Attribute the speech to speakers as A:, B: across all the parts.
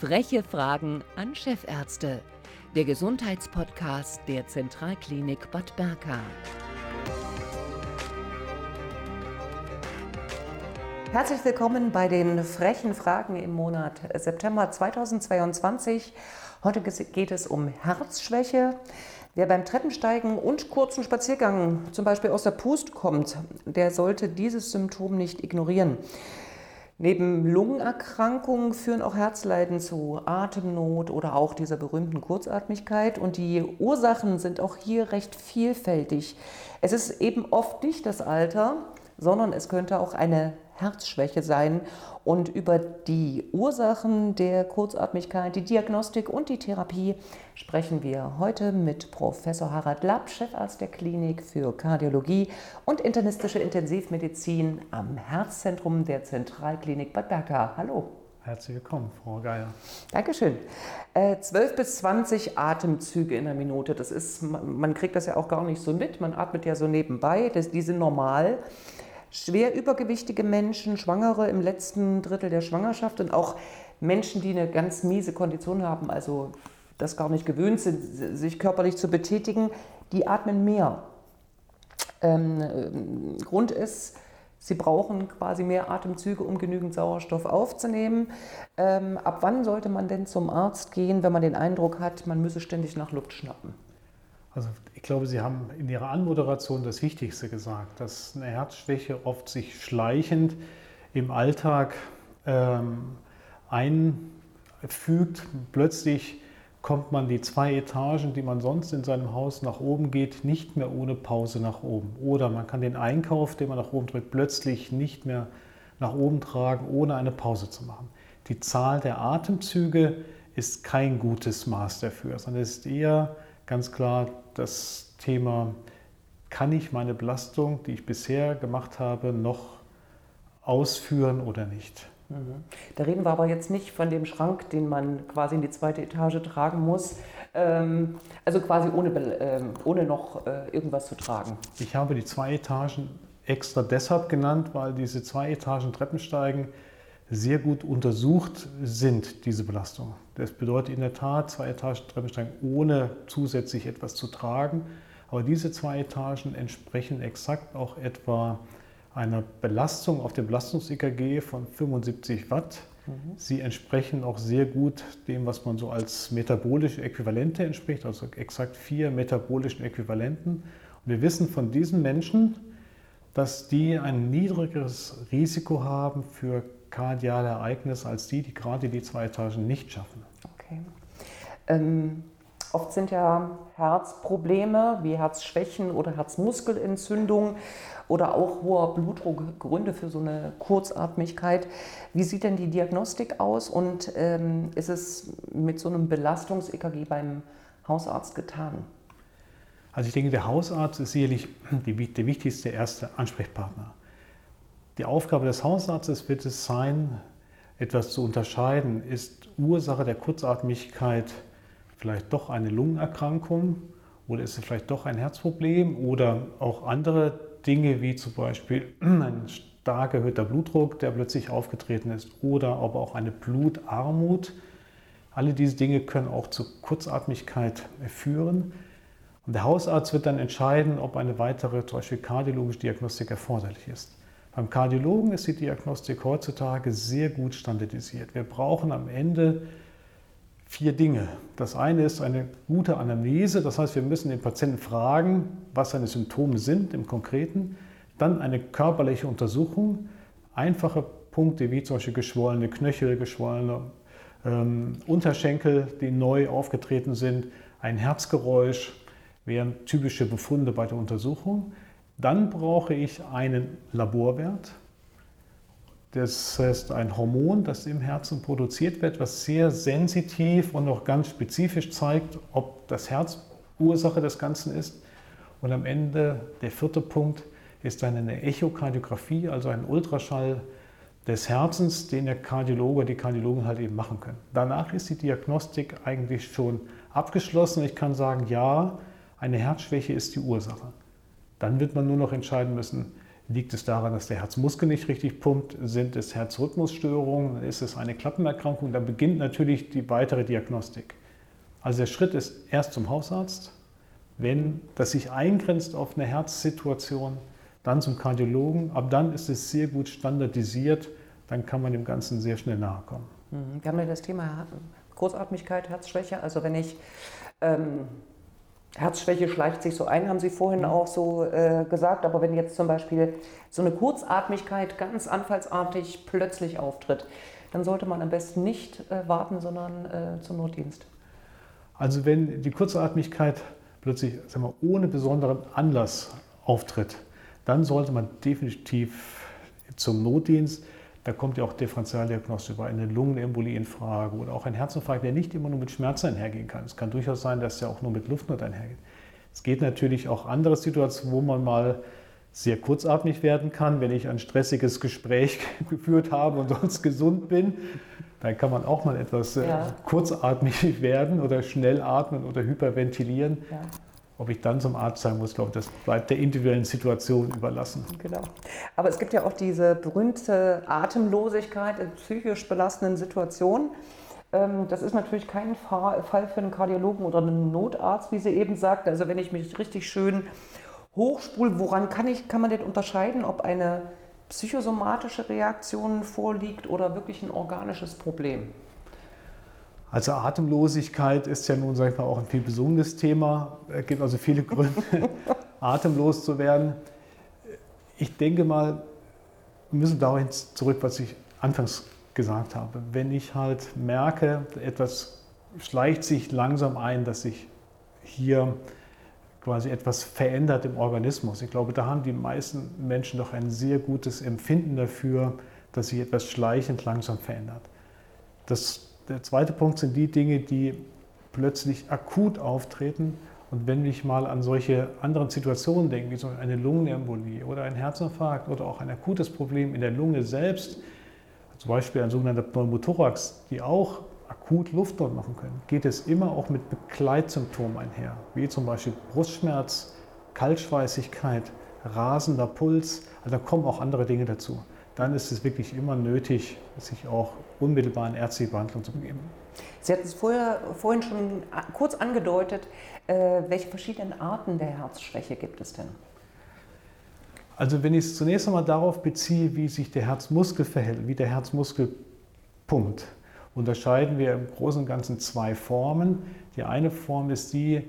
A: Freche Fragen an Chefärzte. Der Gesundheitspodcast der Zentralklinik Bad Berka.
B: Herzlich willkommen bei den frechen Fragen im Monat September 2022. Heute geht es um Herzschwäche. Wer beim Treppensteigen und kurzen Spaziergang zum Beispiel aus der Pust kommt, der sollte dieses Symptom nicht ignorieren. Neben Lungenerkrankungen führen auch Herzleiden zu Atemnot oder auch dieser berühmten Kurzatmigkeit. Und die Ursachen sind auch hier recht vielfältig. Es ist eben oft nicht das Alter, sondern es könnte auch eine Herzschwäche sein. Und über die Ursachen der Kurzatmigkeit, die Diagnostik und die Therapie sprechen wir heute mit Professor Harald Lapp, Chefarzt der Klinik für Kardiologie und internistische Intensivmedizin am Herzzentrum der Zentralklinik Bad Berka. Hallo.
C: Herzlich willkommen, Frau Geier.
B: Dankeschön. Äh, 12 bis 20 Atemzüge in der Minute. Das ist, man kriegt das ja auch gar nicht so mit. Man atmet ja so nebenbei. Das, die sind normal schwer übergewichtige Menschen, Schwangere im letzten Drittel der Schwangerschaft und auch Menschen, die eine ganz miese Kondition haben, also das gar nicht gewöhnt sind, sich körperlich zu betätigen, die atmen mehr. Ähm, Grund ist, sie brauchen quasi mehr Atemzüge, um genügend Sauerstoff aufzunehmen. Ähm, ab wann sollte man denn zum Arzt gehen, wenn man den Eindruck hat, man müsse ständig nach Luft schnappen?
C: Also ich glaube, Sie haben in Ihrer Anmoderation das Wichtigste gesagt, dass eine Herzschwäche oft sich schleichend im Alltag ähm, einfügt. Plötzlich kommt man die zwei Etagen, die man sonst in seinem Haus nach oben geht, nicht mehr ohne Pause nach oben. Oder man kann den Einkauf, den man nach oben drückt, plötzlich nicht mehr nach oben tragen, ohne eine Pause zu machen. Die Zahl der Atemzüge ist kein gutes Maß dafür, sondern es ist eher ganz klar das Thema, kann ich meine Belastung, die ich bisher gemacht habe, noch ausführen oder nicht.
B: Mhm. Da reden wir aber jetzt nicht von dem Schrank, den man quasi in die zweite Etage tragen muss, ähm, also quasi ohne, ähm, ohne noch äh, irgendwas zu tragen.
C: Ich habe die zwei Etagen extra deshalb genannt, weil diese zwei Etagen Treppensteigen sehr gut untersucht sind, diese Belastung. Das bedeutet in der Tat zwei Etagen Treppensteigen ohne zusätzlich etwas zu tragen. Aber diese zwei Etagen entsprechen exakt auch etwa einer Belastung auf dem Belastungs-EKG von 75 Watt. Mhm. Sie entsprechen auch sehr gut dem, was man so als metabolische Äquivalente entspricht, also exakt vier metabolischen Äquivalenten. Und wir wissen von diesen Menschen, dass die ein niedrigeres Risiko haben für kardiale Ereignisse als die, die gerade die zwei Etagen nicht schaffen.
B: Okay. Ähm, oft sind ja Herzprobleme wie Herzschwächen oder Herzmuskelentzündung oder auch hoher Blutdruck Gründe für so eine Kurzatmigkeit. Wie sieht denn die Diagnostik aus und ähm, ist es mit so einem Belastungs-EKG beim Hausarzt getan?
C: Also ich denke, der Hausarzt ist sicherlich die, der wichtigste erste Ansprechpartner. Die Aufgabe des Hausarztes wird es sein, etwas zu unterscheiden. Ist Ursache der Kurzatmigkeit vielleicht doch eine Lungenerkrankung oder ist es vielleicht doch ein Herzproblem oder auch andere Dinge wie zum Beispiel ein stark erhöhter Blutdruck, der plötzlich aufgetreten ist oder aber auch eine Blutarmut. Alle diese Dinge können auch zu Kurzatmigkeit führen. Und der Hausarzt wird dann entscheiden, ob eine weitere, zum Beispiel kardiologische Diagnostik erforderlich ist. Beim Kardiologen ist die Diagnostik heutzutage sehr gut standardisiert. Wir brauchen am Ende vier Dinge. Das eine ist eine gute Anamnese, das heißt, wir müssen den Patienten fragen, was seine Symptome sind im Konkreten. Dann eine körperliche Untersuchung, einfache Punkte wie zum Beispiel geschwollene Knöchel, geschwollene ähm, Unterschenkel, die neu aufgetreten sind, ein Herzgeräusch wären typische Befunde bei der Untersuchung. Dann brauche ich einen Laborwert. Das heißt ein Hormon, das im Herzen produziert wird, was sehr sensitiv und auch ganz spezifisch zeigt, ob das Herz Ursache des Ganzen ist. Und am Ende der vierte Punkt ist dann eine Echokardiographie, also ein Ultraschall des Herzens, den der Kardiologe, die Kardiologen halt eben machen können. Danach ist die Diagnostik eigentlich schon abgeschlossen. Ich kann sagen, ja, eine Herzschwäche ist die Ursache. Dann wird man nur noch entscheiden müssen, Liegt es daran, dass der Herzmuskel nicht richtig pumpt? Sind es Herzrhythmusstörungen? Ist es eine Klappenerkrankung? Dann beginnt natürlich die weitere Diagnostik. Also der Schritt ist erst zum Hausarzt, wenn das sich eingrenzt auf eine Herzsituation, dann zum Kardiologen. Ab dann ist es sehr gut standardisiert, dann kann man dem Ganzen sehr schnell nahe kommen.
B: Mhm. Wir haben ja das Thema Kurzatmigkeit, Herzschwäche. Also wenn ich ähm, Herzschwäche schleicht sich so ein, haben Sie vorhin mhm. auch so äh, gesagt. Aber wenn jetzt zum Beispiel so eine Kurzatmigkeit ganz anfallsartig plötzlich auftritt, dann sollte man am besten nicht äh, warten, sondern äh, zum Notdienst.
C: Also wenn die Kurzatmigkeit plötzlich sagen wir, ohne besonderen Anlass auftritt, dann sollte man definitiv zum Notdienst. Da kommt ja auch Differentialdiagnostik über eine Lungenembolie in Frage oder auch ein Herzinfarkt, der nicht immer nur mit Schmerzen einhergehen kann. Es kann durchaus sein, dass er auch nur mit Luftnot einhergeht. Es geht natürlich auch andere Situationen, wo man mal sehr kurzatmig werden kann. Wenn ich ein stressiges Gespräch geführt habe und sonst gesund bin, dann kann man auch mal etwas äh, ja. kurzatmig werden oder schnell atmen oder hyperventilieren. Ja. Ob ich dann zum Arzt sein muss, glaube ich, das bleibt der individuellen Situation überlassen.
B: Genau. Aber es gibt ja auch diese berühmte Atemlosigkeit in psychisch belastenden Situationen. Ähm, das ist natürlich kein Fall für einen Kardiologen oder einen Notarzt, wie Sie eben sagten. Also wenn ich mich richtig schön hochspule, woran kann, ich, kann man denn unterscheiden, ob eine psychosomatische Reaktion vorliegt oder wirklich ein organisches Problem?
C: Also Atemlosigkeit ist ja nun, sag ich mal, auch ein viel besungenes Thema. Es gibt also viele Gründe, atemlos zu werden. Ich denke mal, wir müssen dahin zurück, was ich anfangs gesagt habe. Wenn ich halt merke, etwas schleicht sich langsam ein, dass sich hier quasi etwas verändert im Organismus. Ich glaube, da haben die meisten Menschen doch ein sehr gutes Empfinden dafür, dass sich etwas schleichend langsam verändert. Das der zweite Punkt sind die Dinge, die plötzlich akut auftreten. Und wenn ich mal an solche anderen Situationen denke, wie so eine Lungenembolie oder ein Herzinfarkt oder auch ein akutes Problem in der Lunge selbst, zum Beispiel ein sogenannter Pneumothorax, die auch akut Luftnot machen können, geht es immer auch mit Begleitsymptomen einher, wie zum Beispiel Brustschmerz, Kaltschweißigkeit, rasender Puls. Also da kommen auch andere Dinge dazu dann ist es wirklich immer nötig, sich auch unmittelbar in ärztliche Behandlung zu begeben.
B: Sie hatten es vorher, vorhin schon kurz angedeutet. Äh, welche verschiedenen Arten der Herzschwäche gibt es denn?
C: Also wenn ich es zunächst einmal darauf beziehe, wie sich der Herzmuskel verhält, wie der Herzmuskel pumpt, unterscheiden wir im Großen und Ganzen zwei Formen. Die eine Form ist die,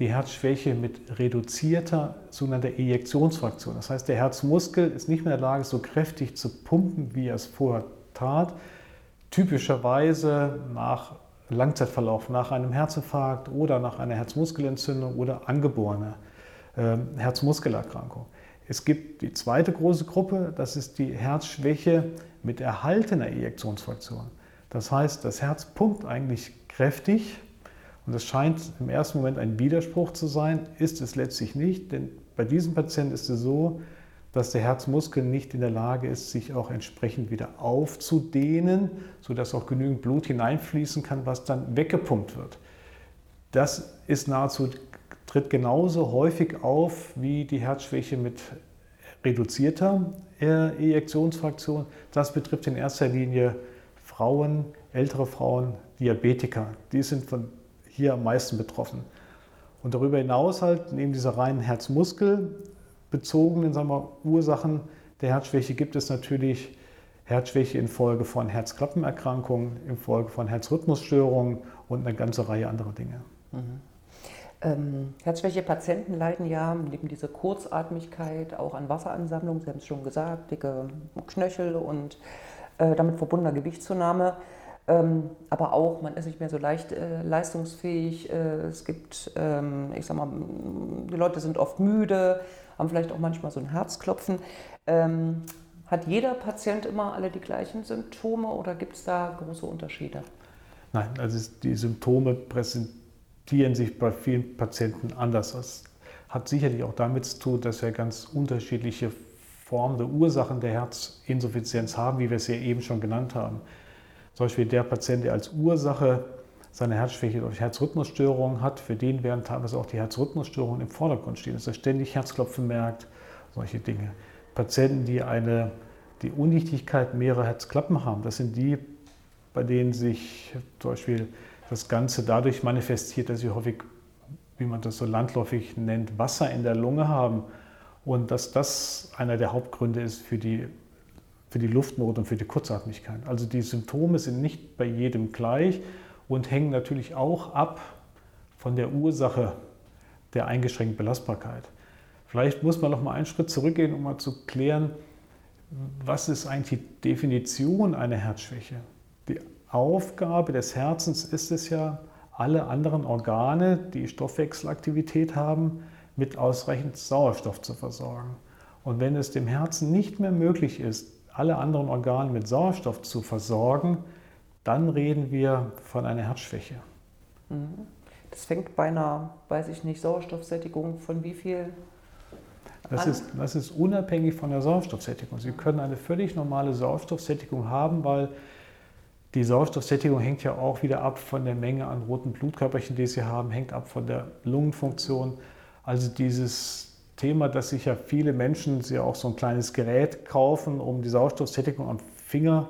C: die Herzschwäche mit reduzierter sogenannter Ejektionsfraktion. Das heißt, der Herzmuskel ist nicht mehr in der Lage, so kräftig zu pumpen, wie er es vorher tat. Typischerweise nach Langzeitverlauf, nach einem Herzinfarkt oder nach einer Herzmuskelentzündung oder angeborene äh, Herzmuskelerkrankung. Es gibt die zweite große Gruppe, das ist die Herzschwäche mit erhaltener Ejektionsfraktion. Das heißt, das Herz pumpt eigentlich kräftig, und das scheint im ersten Moment ein Widerspruch zu sein, ist es letztlich nicht, denn bei diesem Patienten ist es so, dass der Herzmuskel nicht in der Lage ist, sich auch entsprechend wieder aufzudehnen, sodass auch genügend Blut hineinfließen kann, was dann weggepumpt wird. Das ist nahezu, tritt genauso häufig auf wie die Herzschwäche mit reduzierter Ejektionsfraktion. Das betrifft in erster Linie Frauen, ältere Frauen, Diabetiker. Die sind von hier am meisten betroffen. Und darüber hinaus halt, neben dieser reinen Herzmuskelbezogenen sagen wir, Ursachen der Herzschwäche gibt es natürlich Herzschwäche infolge von Herzklappenerkrankungen, infolge von Herzrhythmusstörungen und eine ganze Reihe anderer Dinge. Mhm.
B: Ähm, Herzschwäche-Patienten leiden ja neben dieser Kurzatmigkeit auch an Wasseransammlung, Sie haben es schon gesagt, dicke Knöchel und äh, damit verbundener Gewichtszunahme. Ähm, aber auch, man ist nicht mehr so leicht äh, leistungsfähig. Äh, es gibt, ähm, ich sag mal, die Leute sind oft müde, haben vielleicht auch manchmal so ein Herzklopfen. Ähm, hat jeder Patient immer alle die gleichen Symptome oder gibt es da große Unterschiede?
C: Nein, also die Symptome präsentieren sich bei vielen Patienten anders. Das hat sicherlich auch damit zu tun, dass wir ganz unterschiedliche Formen der Ursachen der Herzinsuffizienz haben, wie wir es ja eben schon genannt haben. Zum Beispiel der Patient, der als Ursache seine Herzschwäche durch Herzrhythmusstörungen hat, für den werden teilweise auch die Herzrhythmusstörungen im Vordergrund stehen, dass er ständig Herzklopfen merkt, solche Dinge. Patienten, die eine, die Undichtigkeit mehrerer Herzklappen haben. Das sind die, bei denen sich zum Beispiel das Ganze dadurch manifestiert, dass sie häufig, wie man das so landläufig nennt, Wasser in der Lunge haben und dass das einer der Hauptgründe ist für die, für die Luftnot und für die Kurzatmigkeit. Also die Symptome sind nicht bei jedem gleich und hängen natürlich auch ab von der Ursache der eingeschränkten Belastbarkeit. Vielleicht muss man noch mal einen Schritt zurückgehen, um mal zu klären, was ist eigentlich die Definition einer Herzschwäche? Die Aufgabe des Herzens ist es ja, alle anderen Organe, die Stoffwechselaktivität haben, mit ausreichend Sauerstoff zu versorgen. Und wenn es dem Herzen nicht mehr möglich ist, alle anderen Organe mit Sauerstoff zu versorgen, dann reden wir von einer Herzschwäche.
B: Mhm. Das fängt bei einer, weiß ich nicht, Sauerstoffsättigung von wie viel
C: das ist, das ist unabhängig von der Sauerstoffsättigung. Sie können eine völlig normale Sauerstoffsättigung haben, weil die Sauerstoffsättigung hängt ja auch wieder ab von der Menge an roten Blutkörperchen, die Sie haben, hängt ab von der Lungenfunktion. Also dieses Thema, dass sich ja viele Menschen ja auch so ein kleines Gerät kaufen, um die Sauerstoffsättigung am Finger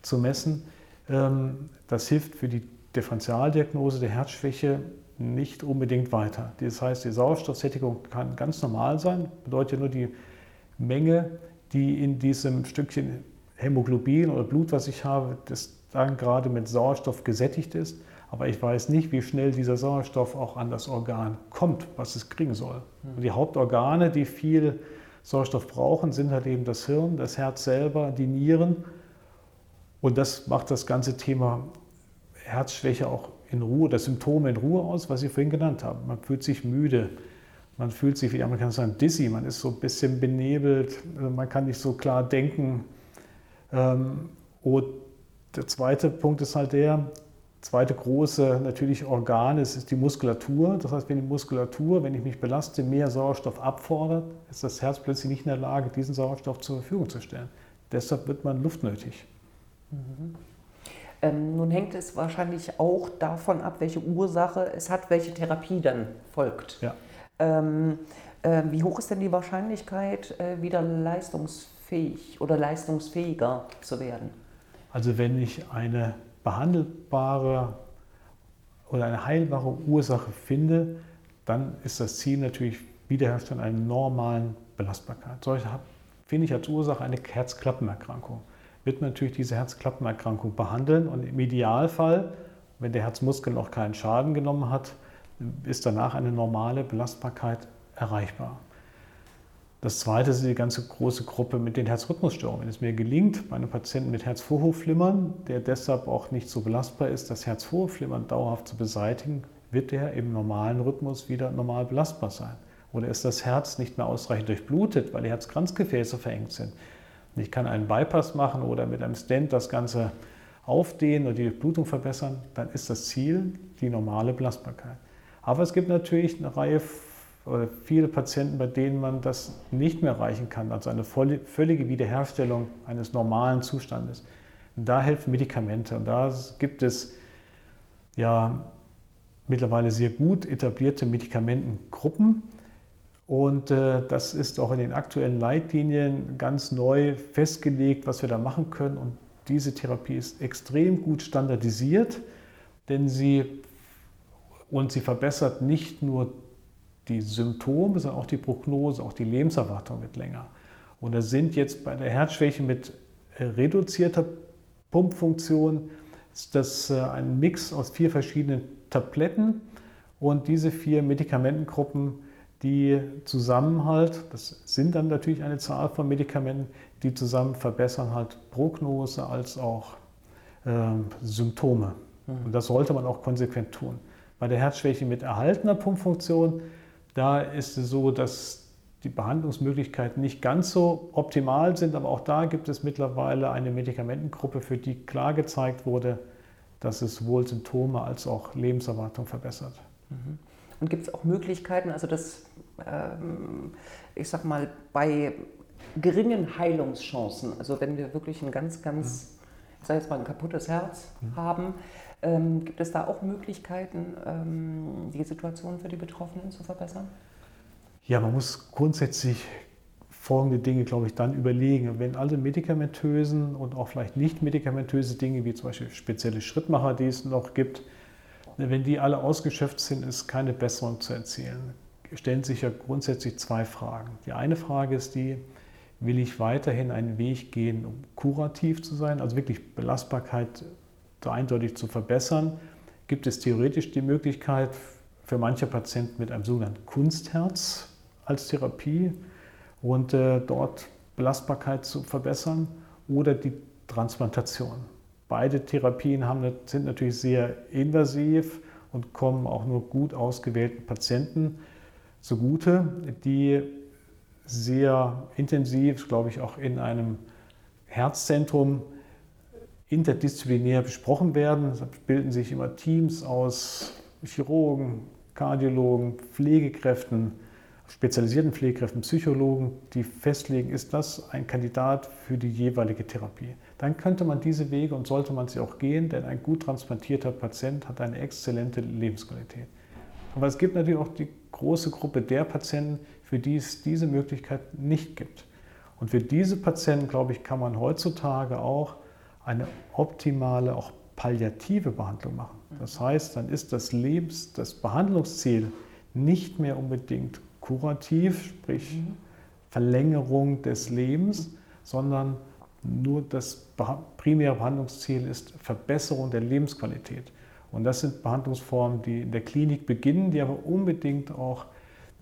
C: zu messen, ähm, das hilft für die Differentialdiagnose der Herzschwäche nicht unbedingt weiter. Das heißt, die Sauerstoffsättigung kann ganz normal sein, bedeutet nur die Menge, die in diesem Stückchen Hämoglobin oder Blut, was ich habe, das dann gerade mit Sauerstoff gesättigt ist aber ich weiß nicht, wie schnell dieser Sauerstoff auch an das Organ kommt, was es kriegen soll. Hm. Und die Hauptorgane, die viel Sauerstoff brauchen, sind halt eben das Hirn, das Herz selber, die Nieren. Und das macht das ganze Thema Herzschwäche auch in Ruhe, das Symptom in Ruhe aus, was Sie vorhin genannt haben. Man fühlt sich müde, man fühlt sich, wie die Amerikaner sagen, dizzy, man ist so ein bisschen benebelt, also man kann nicht so klar denken. Ähm, und der zweite Punkt ist halt der, zweite große natürlich Organ ist, ist die Muskulatur. Das heißt, wenn die Muskulatur, wenn ich mich belaste, mehr Sauerstoff abfordert, ist das Herz plötzlich nicht in der Lage, diesen Sauerstoff zur Verfügung zu stellen. Deshalb wird man luftnötig.
B: Mhm. Ähm, nun hängt es wahrscheinlich auch davon ab, welche Ursache es hat, welche Therapie dann folgt. Ja. Ähm, äh, wie hoch ist denn die Wahrscheinlichkeit, äh, wieder leistungsfähig oder leistungsfähiger zu werden?
C: Also wenn ich eine behandelbare oder eine heilbare Ursache finde, dann ist das Ziel natürlich Wiederherstellung einer normalen Belastbarkeit. Solche finde ich als Ursache eine Herzklappenerkrankung. Wird man natürlich diese Herzklappenerkrankung behandeln und im Idealfall, wenn der Herzmuskel noch keinen Schaden genommen hat, ist danach eine normale Belastbarkeit erreichbar. Das zweite ist die ganze große Gruppe mit den Herzrhythmusstörungen. Wenn es mir gelingt, bei einem Patienten mit Herzvorhofflimmern, der deshalb auch nicht so belastbar ist, das Herzvorhofflimmern dauerhaft zu beseitigen, wird er im normalen Rhythmus wieder normal belastbar sein. Oder ist das Herz nicht mehr ausreichend durchblutet, weil die Herzkranzgefäße verengt sind. Und ich kann einen Bypass machen oder mit einem Stent das Ganze aufdehnen und die Blutung verbessern, dann ist das Ziel die normale Belastbarkeit. Aber es gibt natürlich eine Reihe oder viele Patienten, bei denen man das nicht mehr erreichen kann, also eine völlige Wiederherstellung eines normalen Zustandes. Da helfen Medikamente und da gibt es ja mittlerweile sehr gut etablierte Medikamentengruppen. Und äh, das ist auch in den aktuellen Leitlinien ganz neu festgelegt, was wir da machen können. Und diese Therapie ist extrem gut standardisiert, denn sie und sie verbessert nicht nur die Symptome, sondern auch die Prognose, auch die Lebenserwartung wird länger. Und da sind jetzt bei der Herzschwäche mit reduzierter Pumpfunktion ist das äh, ein Mix aus vier verschiedenen Tabletten und diese vier Medikamentengruppen, die zusammen halt, das sind dann natürlich eine Zahl von Medikamenten, die zusammen verbessern halt Prognose als auch äh, Symptome. Mhm. Und das sollte man auch konsequent tun. Bei der Herzschwäche mit erhaltener Pumpfunktion da ist es so, dass die Behandlungsmöglichkeiten nicht ganz so optimal sind, aber auch da gibt es mittlerweile eine Medikamentengruppe, für die klar gezeigt wurde, dass es sowohl Symptome als auch Lebenserwartung verbessert.
B: Mhm. Und gibt es auch Möglichkeiten, also dass, ähm, ich sag mal, bei geringen Heilungschancen, also wenn wir wirklich ein ganz, ganz, ich sage jetzt mal, ein kaputtes Herz mhm. haben, ähm, gibt es da auch Möglichkeiten, ähm, die Situation für die Betroffenen zu verbessern?
C: Ja, man muss grundsätzlich folgende Dinge, glaube ich, dann überlegen. Wenn alle medikamentösen und auch vielleicht nicht medikamentöse Dinge, wie zum Beispiel spezielle Schrittmacher, die es noch gibt, wenn die alle ausgeschöpft sind, ist keine Besserung zu erzielen. Stellen sich ja grundsätzlich zwei Fragen. Die eine Frage ist die, will ich weiterhin einen Weg gehen, um kurativ zu sein, also wirklich Belastbarkeit eindeutig zu verbessern? Gibt es theoretisch die Möglichkeit für manche Patienten mit einem sogenannten Kunstherz als Therapie und äh, dort Belastbarkeit zu verbessern oder die Transplantation? Beide Therapien haben, sind natürlich sehr invasiv und kommen auch nur gut ausgewählten Patienten zugute, die sehr intensiv, glaube ich, auch in einem Herzzentrum interdisziplinär besprochen werden. Es bilden sich immer Teams aus Chirurgen, Kardiologen, Pflegekräften, spezialisierten Pflegekräften, Psychologen, die festlegen, ist das ein Kandidat für die jeweilige Therapie. Dann könnte man diese Wege und sollte man sie auch gehen, denn ein gut transplantierter Patient hat eine exzellente Lebensqualität. Aber es gibt natürlich auch die große Gruppe der Patienten, für die es diese Möglichkeit nicht gibt. Und für diese Patienten, glaube ich, kann man heutzutage auch eine optimale, auch palliative Behandlung machen. Das heißt, dann ist das Lebens-, das Behandlungsziel nicht mehr unbedingt kurativ, sprich Verlängerung des Lebens, sondern nur das primäre Behandlungsziel ist Verbesserung der Lebensqualität. Und das sind Behandlungsformen, die in der Klinik beginnen, die aber unbedingt auch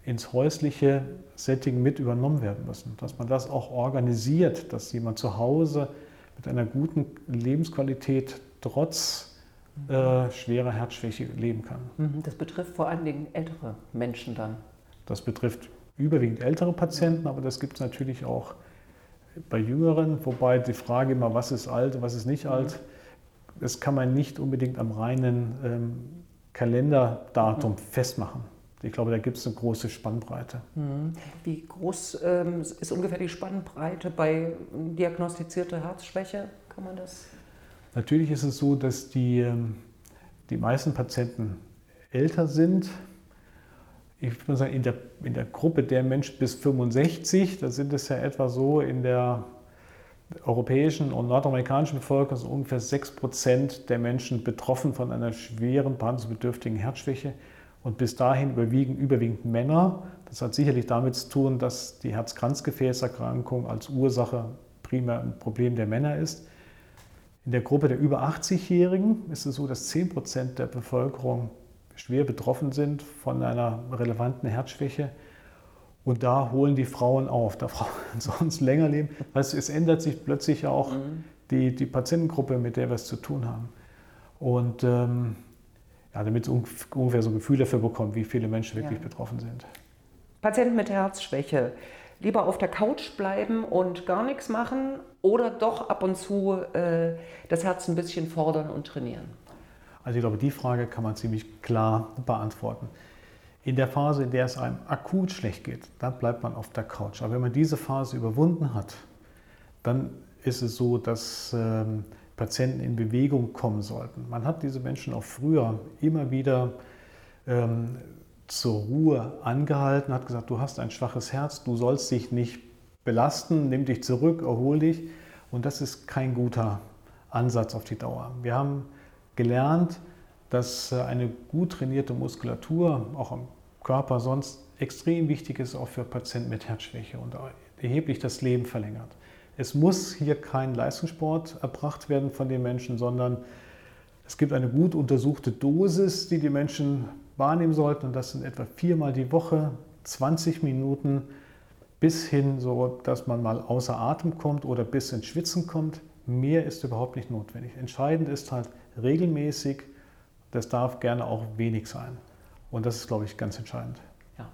C: ins häusliche Setting mit übernommen werden müssen. Dass man das auch organisiert, dass jemand zu Hause mit einer guten Lebensqualität trotz äh, schwerer Herzschwäche leben kann.
B: Mhm, das betrifft vor allen Dingen ältere Menschen dann.
C: Das betrifft überwiegend ältere Patienten, aber das gibt es natürlich auch bei Jüngeren, wobei die Frage immer, was ist alt, was ist nicht alt, das kann man nicht unbedingt am reinen ähm, Kalenderdatum mhm. festmachen. Ich glaube, da gibt es eine große Spannbreite.
B: Mhm. Wie groß ähm, ist ungefähr die Spannbreite bei diagnostizierter Herzschwäche? Kann man das?
C: Natürlich ist es so, dass die, ähm, die meisten Patienten älter sind. Ich würde sagen, in der, in der Gruppe der Menschen bis 65, da sind es ja etwa so in der europäischen und nordamerikanischen Bevölkerung sind ungefähr 6 Prozent der Menschen betroffen von einer schweren behandlungsbedürftigen Herzschwäche. Und bis dahin überwiegen überwiegend Männer. Das hat sicherlich damit zu tun, dass die Herz-Kranzgefäßerkrankung als Ursache primär ein Problem der Männer ist. In der Gruppe der über 80-Jährigen ist es so, dass 10 Prozent der Bevölkerung schwer betroffen sind von einer relevanten Herzschwäche. Und da holen die Frauen auf, da Frauen sonst länger leben. Also es ändert sich plötzlich auch mhm. die, die Patientengruppe, mit der wir es zu tun haben. Und ähm, ja, damit es ungefähr so ein Gefühl dafür bekommt, wie viele Menschen wirklich ja. betroffen sind.
B: Patienten mit Herzschwäche, lieber auf der Couch bleiben und gar nichts machen oder doch ab und zu äh, das Herz ein bisschen fordern und trainieren?
C: Also ich glaube, die Frage kann man ziemlich klar beantworten. In der Phase, in der es einem akut schlecht geht, dann bleibt man auf der Couch. Aber wenn man diese Phase überwunden hat, dann ist es so, dass ähm, Patienten in Bewegung kommen sollten. Man hat diese Menschen auch früher immer wieder ähm, zur Ruhe angehalten, hat gesagt, du hast ein schwaches Herz, du sollst dich nicht belasten, nimm dich zurück, erhol dich. Und das ist kein guter Ansatz auf die Dauer. Wir haben gelernt, dass äh, eine gut trainierte Muskulatur auch am Körper sonst extrem wichtig ist, auch für Patienten mit Herzschwäche und erheblich das Leben verlängert. Es muss hier kein Leistungssport erbracht werden von den Menschen, sondern es gibt eine gut untersuchte Dosis, die die Menschen wahrnehmen sollten. Und das sind etwa viermal die Woche, 20 Minuten, bis hin so, dass man mal außer Atem kommt oder bis ins Schwitzen kommt. Mehr ist überhaupt nicht notwendig. Entscheidend ist halt regelmäßig, das darf gerne auch wenig sein. Und das ist, glaube ich, ganz entscheidend.
B: Ja,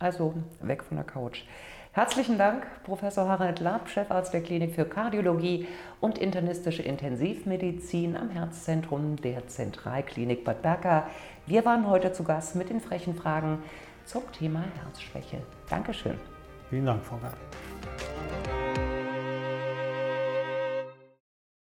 B: also weg von der Couch. Herzlichen Dank, Professor Harald Lapp, Chefarzt der Klinik für Kardiologie und internistische Intensivmedizin am Herzzentrum der Zentralklinik Bad Berka. Wir waren heute zu Gast mit den frechen Fragen zum Thema Herzschwäche. Dankeschön.
C: Vielen Dank, Frau Gart.